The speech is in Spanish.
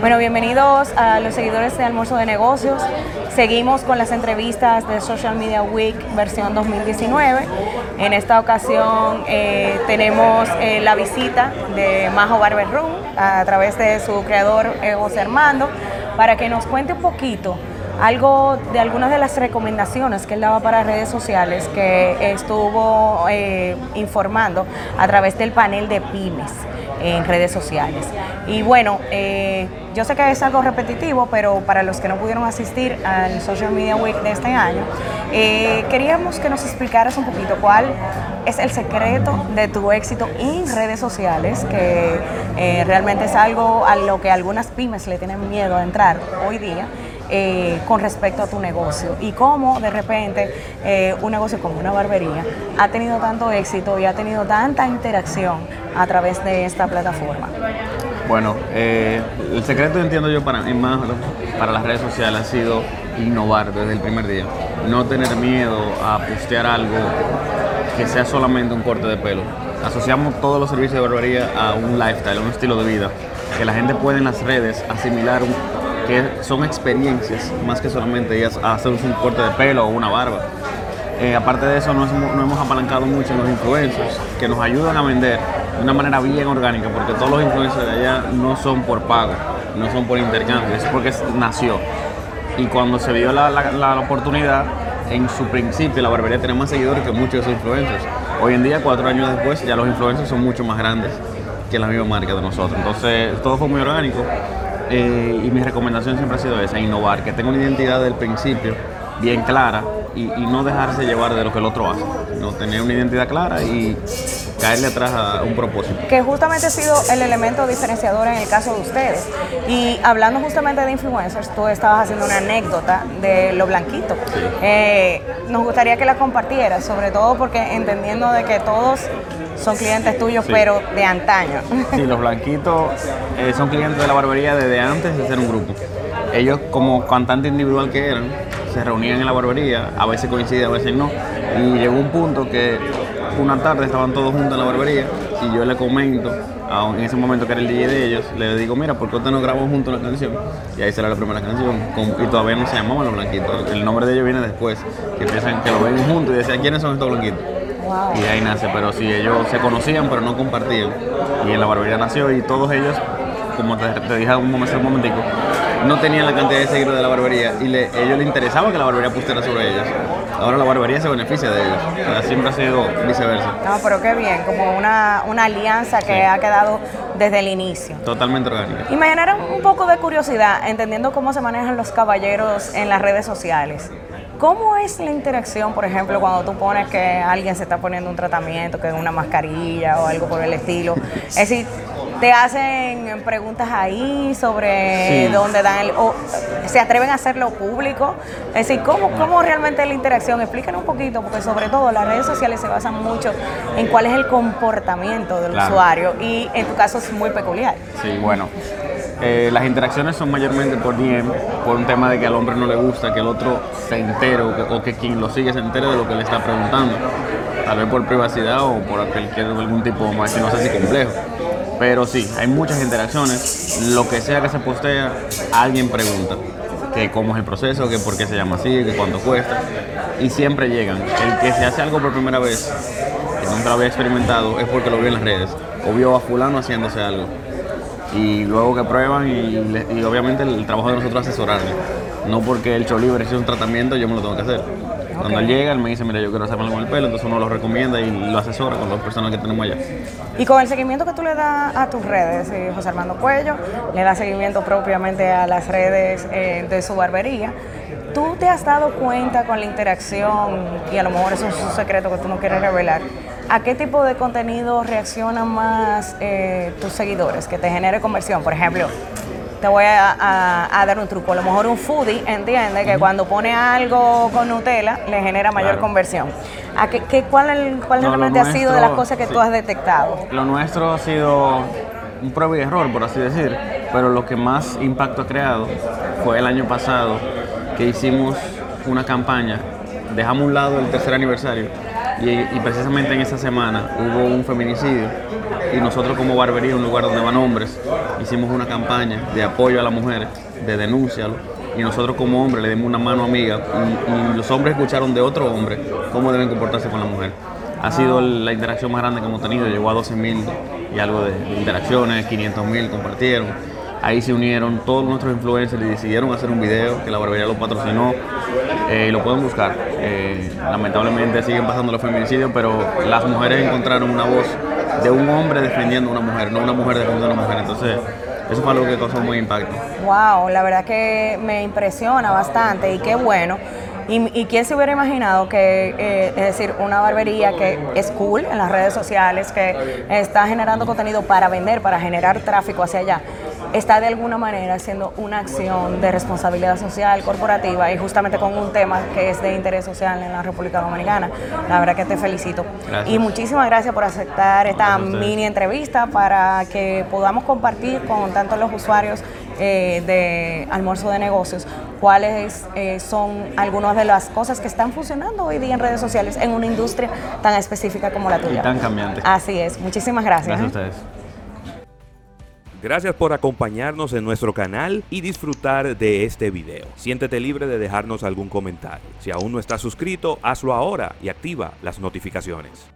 Bueno, bienvenidos a los seguidores de Almuerzo de Negocios. Seguimos con las entrevistas de Social Media Week versión 2019. En esta ocasión eh, tenemos eh, la visita de Majo Barber Room a través de su creador eh, José Armando para que nos cuente un poquito algo de algunas de las recomendaciones que él daba para redes sociales que estuvo informando a través del panel de pymes en redes sociales. Y bueno, eh, yo sé que es algo repetitivo, pero para los que no pudieron asistir al Social Media Week de este año, eh, queríamos que nos explicaras un poquito cuál es el secreto de tu éxito en redes sociales, que eh, realmente es algo a lo que algunas pymes le tienen miedo a entrar hoy día. Con respecto a tu negocio y cómo de repente un negocio como una barbería ha tenido tanto éxito y ha tenido tanta interacción a través de esta plataforma. Bueno, eh, el secreto entiendo yo para, más, para las redes sociales ha sido innovar desde el primer día. No tener miedo a postear algo que sea solamente un corte de pelo. Asociamos todos los servicios de barbería a un lifestyle, a un estilo de vida, que la gente puede en las redes asimilar son experiencias más que solamente hacer un corte de pelo o una barba. Eh, aparte de eso, nos, nos hemos apalancado mucho en los influencers que nos ayudan a vender de una manera bien orgánica, porque todos los influencers de allá no son por pago, no son por intercambio, es porque nació. Y cuando se vio la, la, oportunidad, en su principio la barbería tenía más seguidores que muchos de esos influencers. Hoy en día, cuatro años después, ya los influencers son mucho más grandes que la misma marca de nosotros. Entonces, todo fue muy orgánico. Eh, y mi recomendación siempre ha sido esa, innovar, que tenga una identidad del principio bien clara y, y, no dejarse llevar de lo que el otro hace. No tener una identidad clara y caerle atrás a un propósito. Que justamente ha sido el elemento diferenciador en el caso de ustedes. Y hablando justamente de influencers, tú estabas haciendo una anécdota de lo blanquito. Eh, nos gustaría que la compartieras, sobre todo porque entendiendo de que todos son clientes tuyos, pero de antaño. Sí, los blanquitos eh, son clientes de la barbería desde antes de ser un grupo. Ellos, como cantante individual que eran, se reunían en la barbería, a veces coincide, a veces no, y llegó un punto que una tarde estaban todos juntos en la barbería y yo le comento, en ese momento que era el DJ de ellos, le digo, mira, ¿por qué usted no grabó juntos la canción? Y ahí será la primera canción, y todavía no se llamaban Los Blanquitos, el nombre de ellos viene después, que empiezan, que lo ven juntos y decían, ¿quiénes son estos Blanquitos? Y ahí nace, pero sí, ellos se conocían, pero no compartían. Y en la barbería nació y todos ellos, como te, dije un, momento, un momentico, no tenían la cantidad de seguidores de la barbería y le, ellos les interesaba que la barbería pusiera sobre ellos. Ahora la barbería se beneficia de ellos. O sea, siempre ha sido viceversa. No, pero qué bien, como una, una alianza que ha quedado desde el inicio. Totalmente orgánica. Y me genera un poco de curiosidad, entendiendo cómo se manejan los caballeros en las redes sociales. ¿Cómo es la interacción, por ejemplo, cuando tú pones que alguien se está poniendo un tratamiento, que es una mascarilla o algo por el estilo? Es decir, te hacen preguntas ahí sobre dónde dan el, o se atreven a hacerlo público. Es decir, ¿cómo, ¿cómo realmente es la interacción? Explícanos un poquito, porque sobre todo las redes sociales se basan mucho en cuál es el comportamiento del usuario y en tu caso es muy peculiar. Sí, bueno. Eh, las interacciones son mayormente por DM, por un tema de que al hombre no le gusta que el otro se entere o que, quien lo sigue se entere de lo que le está preguntando. Tal vez por privacidad o por cualquier, algún tipo, más no sé si complejo. Pero sí, hay muchas interacciones. Lo que sea que se postea, alguien pregunta que cómo es el proceso, que por qué se llama así, que cuánto cuesta. Y siempre llegan. El que se hace algo por primera vez, que nunca lo había experimentado, es porque lo vio en las redes. O vio a fulano haciéndose algo. Y luego que prueban y, obviamente el, trabajo de nosotros es asesorarle. No porque el show libre es un tratamiento, yo me lo tengo que hacer. Cuando él llega, él me dice, mira, yo quiero hacerme con el pelo, entonces uno lo recomienda y lo asesora con las personas que tenemos allá. Y con el seguimiento que tú le das a tus redes, eh, José Armando Cuello, le das seguimiento propiamente a las redes eh, de su barbería, ¿tú te has dado cuenta con la interacción, y a lo mejor eso es un secreto que tú no quieres revelar, a qué tipo de contenido reaccionan más eh, tus seguidores, que te genere conversión? Por ejemplo, te voy a, dar un truco. A lo mejor un foodie entiende que cuando pone algo con Nutella le genera mayor conversión. ¿A qué, ¿Cuál, cuál realmente ha sido de las cosas que tú has detectado? Lo nuestro ha sido un prueba y error, por así decir, pero lo que más impacto ha creado fue el año pasado que hicimos una campaña, dejamos un lado el tercer aniversario y, y precisamente en esa semana hubo un feminicidio. Y nosotros como barbería, un lugar donde van hombres, hicimos una campaña de apoyo a las mujeres, de denúncialo, y nosotros como hombres le dimos una mano amiga. Y, y los hombres escucharon de otro hombre cómo deben comportarse con la mujer. Ha sido la interacción más grande que hemos tenido, llegó a 12 mil y algo de interacciones, 500 mil compartieron. Ahí se unieron todos nuestros influencers y decidieron hacer un video que la barbería lo patrocinó eh, y lo pueden buscar. Eh, lamentablemente siguen pasando los feminicidios, pero las mujeres encontraron una voz de un hombre defendiendo a una mujer, no una mujer defendiendo a una mujer. Entonces, eso fue algo que causó muy impacto. Wow, la verdad que me impresiona bastante y qué bueno. Y, quién se hubiera imaginado que, eh, es decir, una barbería que es cool en las redes sociales, que está generando contenido para vender, para generar tráfico hacia allá, está de alguna manera haciendo una acción de responsabilidad social corporativa y justamente con un tema que es de interés social en la República Dominicana. La verdad que te felicito. Y muchísimas gracias por aceptar esta mini entrevista para que podamos compartir con tanto los usuarios eh, de almuerzo de negocios cuáles eh, son algunas de las cosas que están funcionando hoy día en redes sociales en una industria tan específica como la tuya. Y tan cambiante. Así es. Muchísimas gracias. Gracias a ustedes. Gracias por acompañarnos en nuestro canal y disfrutar de este video. Siéntete libre de dejarnos algún comentario. Si aún no estás suscrito, hazlo ahora y activa las notificaciones.